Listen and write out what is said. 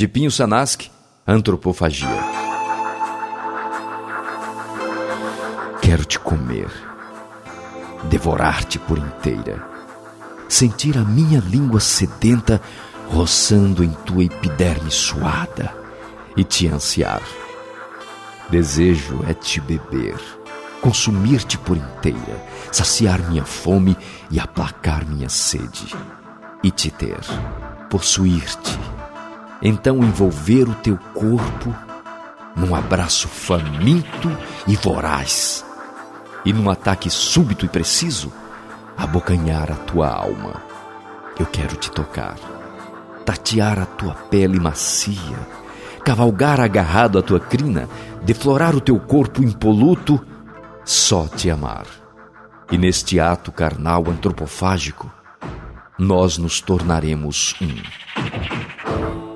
De Pinho Sanask, Antropofagia. Quero te comer, devorar-te por inteira, sentir a minha língua sedenta roçando em tua epiderme suada e te ansiar. Desejo é te beber, consumir-te por inteira, saciar minha fome e aplacar minha sede, e te ter, possuir-te então envolver o teu corpo num abraço faminto e voraz, e num ataque súbito e preciso, abocanhar a tua alma. Eu quero te tocar, tatear a tua pele macia, cavalgar agarrado à tua crina, deflorar o teu corpo impoluto, só te amar. E neste ato carnal antropofágico, nós nos tornaremos um.